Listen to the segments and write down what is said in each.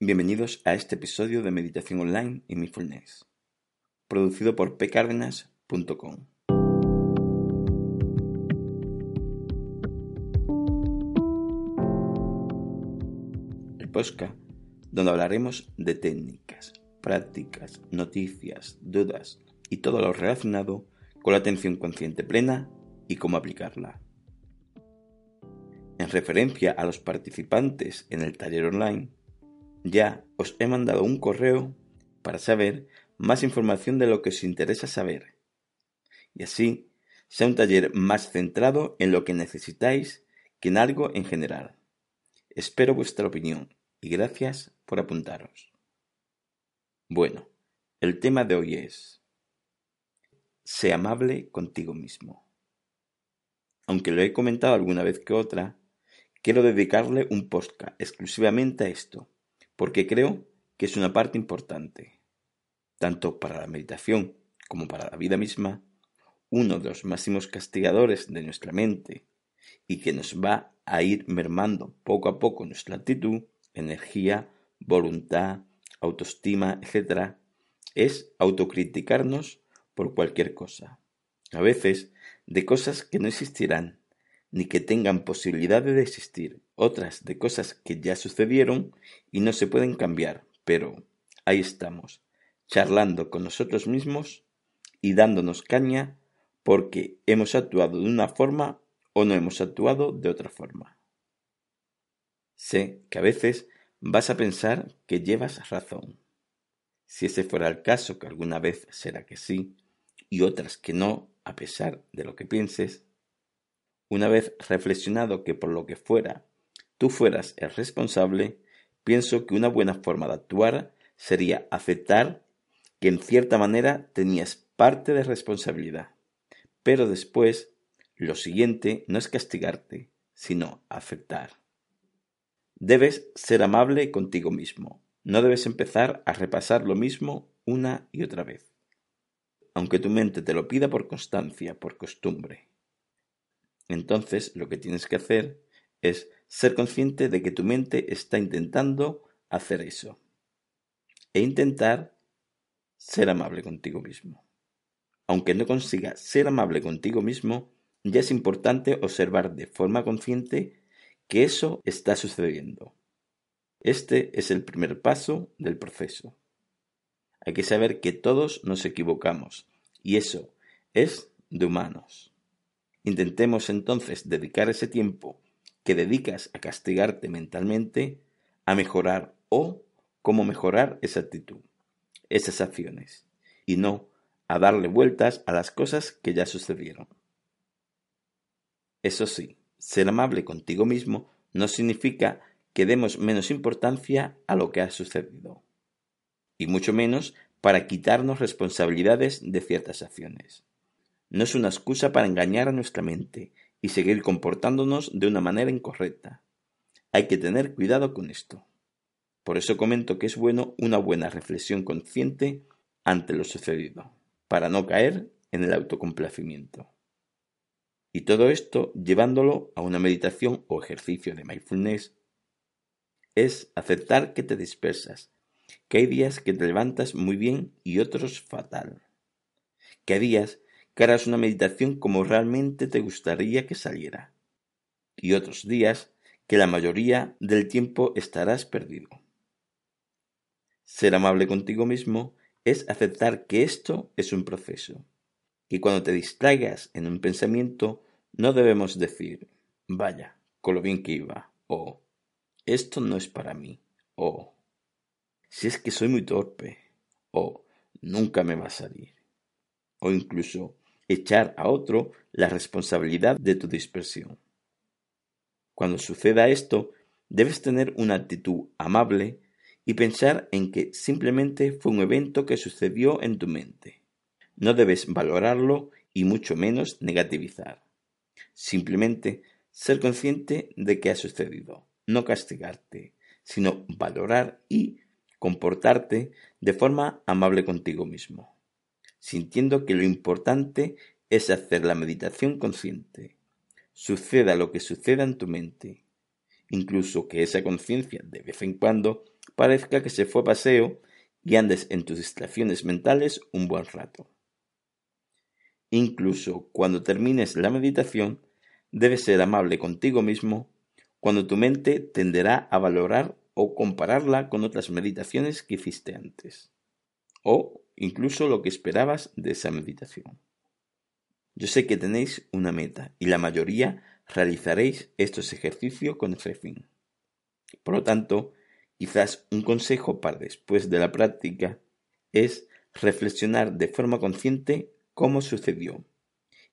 Bienvenidos a este episodio de Meditación Online y Mindfulness, producido por pcardenas.com. El podcast donde hablaremos de técnicas, prácticas, noticias, dudas y todo lo relacionado con la atención consciente plena y cómo aplicarla. En referencia a los participantes en el taller online, ya os he mandado un correo para saber más información de lo que os interesa saber. Y así sea un taller más centrado en lo que necesitáis que en algo en general. Espero vuestra opinión y gracias por apuntaros. Bueno, el tema de hoy es Sé amable contigo mismo. Aunque lo he comentado alguna vez que otra, quiero dedicarle un podcast exclusivamente a esto, porque creo que es una parte importante, tanto para la meditación como para la vida misma, uno de los máximos castigadores de nuestra mente y que nos va a ir mermando poco a poco nuestra actitud, energía, voluntad, autoestima, etc., es autocriticarnos por cualquier cosa. A veces de cosas que no existirán, ni que tengan posibilidad de existir, otras de cosas que ya sucedieron y no se pueden cambiar, pero ahí estamos, charlando con nosotros mismos y dándonos caña porque hemos actuado de una forma o no hemos actuado de otra forma. Sé que a veces vas a pensar que llevas razón. Si ese fuera el caso, que alguna vez será que sí, y otras que no, a pesar de lo que pienses, una vez reflexionado que por lo que fuera tú fueras el responsable, pienso que una buena forma de actuar sería aceptar que en cierta manera tenías parte de responsabilidad. Pero después, lo siguiente no es castigarte, sino aceptar. Debes ser amable contigo mismo. No debes empezar a repasar lo mismo una y otra vez, aunque tu mente te lo pida por constancia, por costumbre. Entonces lo que tienes que hacer es ser consciente de que tu mente está intentando hacer eso. E intentar ser amable contigo mismo. Aunque no consiga ser amable contigo mismo, ya es importante observar de forma consciente que eso está sucediendo. Este es el primer paso del proceso. Hay que saber que todos nos equivocamos y eso es de humanos. Intentemos entonces dedicar ese tiempo que dedicas a castigarte mentalmente a mejorar o cómo mejorar esa actitud, esas acciones, y no a darle vueltas a las cosas que ya sucedieron. Eso sí, ser amable contigo mismo no significa que demos menos importancia a lo que ha sucedido, y mucho menos para quitarnos responsabilidades de ciertas acciones. No es una excusa para engañar a nuestra mente y seguir comportándonos de una manera incorrecta. Hay que tener cuidado con esto. Por eso comento que es bueno una buena reflexión consciente ante lo sucedido, para no caer en el autocomplacimiento. Y todo esto llevándolo a una meditación o ejercicio de mindfulness es aceptar que te dispersas, que hay días que te levantas muy bien y otros fatal, que hay días harás una meditación como realmente te gustaría que saliera, y otros días que la mayoría del tiempo estarás perdido. Ser amable contigo mismo es aceptar que esto es un proceso y cuando te distraigas en un pensamiento, no debemos decir, vaya, con lo bien que iba, o esto no es para mí, o si es que soy muy torpe, o nunca me va a salir, o incluso echar a otro la responsabilidad de tu dispersión. Cuando suceda esto, debes tener una actitud amable y pensar en que simplemente fue un evento que sucedió en tu mente. No debes valorarlo y mucho menos negativizar. Simplemente ser consciente de que ha sucedido, no castigarte, sino valorar y comportarte de forma amable contigo mismo, sintiendo que lo importante es hacer la meditación consciente. Suceda lo que suceda en tu mente, incluso que esa conciencia de vez en cuando parezca que se fue a paseo y andes en tus distracciones mentales un buen rato. Incluso cuando termines la meditación, debes ser amable contigo mismo cuando tu mente tenderá a valorar o compararla con otras meditaciones que hiciste antes, o incluso lo que esperabas de esa meditación. Yo sé que tenéis una meta y la mayoría realizaréis estos ejercicios con ese fin. Por lo tanto, quizás un consejo para después de la práctica es reflexionar de forma consciente cómo sucedió.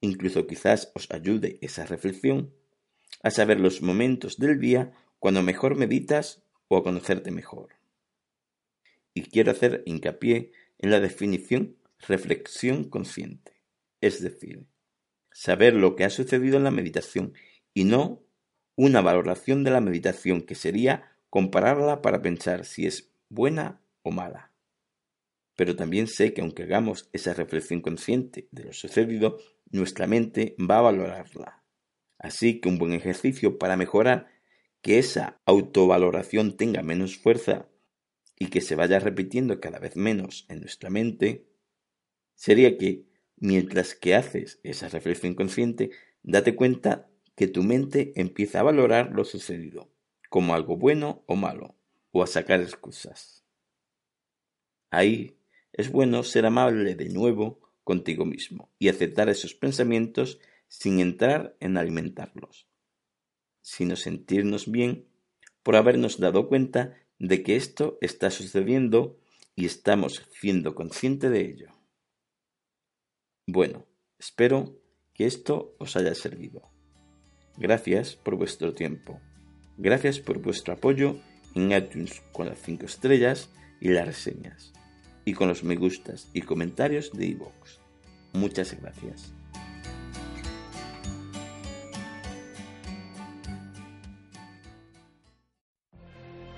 Incluso quizás os ayude esa reflexión a saber los momentos del día cuando mejor meditas o a conocerte mejor. Y quiero hacer hincapié en la definición reflexión consciente, es decir, saber lo que ha sucedido en la meditación y no una valoración de la meditación que sería compararla para pensar si es buena o mala. Pero también sé que aunque hagamos esa reflexión consciente de lo sucedido, nuestra mente va a valorarla. Así que un buen ejercicio para mejorar que esa autovaloración tenga menos fuerza y que se vaya repitiendo cada vez menos en nuestra mente, sería que Mientras que haces esa reflexión consciente, date cuenta que tu mente empieza a valorar lo sucedido como algo bueno o malo, o a sacar excusas. Ahí es bueno ser amable de nuevo contigo mismo y aceptar esos pensamientos sin entrar en alimentarlos, sino sentirnos bien por habernos dado cuenta de que esto está sucediendo y estamos siendo conscientes de ello. Bueno, espero que esto os haya servido. Gracias por vuestro tiempo. Gracias por vuestro apoyo en iTunes con las 5 estrellas y las reseñas. Y con los me gustas y comentarios de iVoox. Muchas gracias.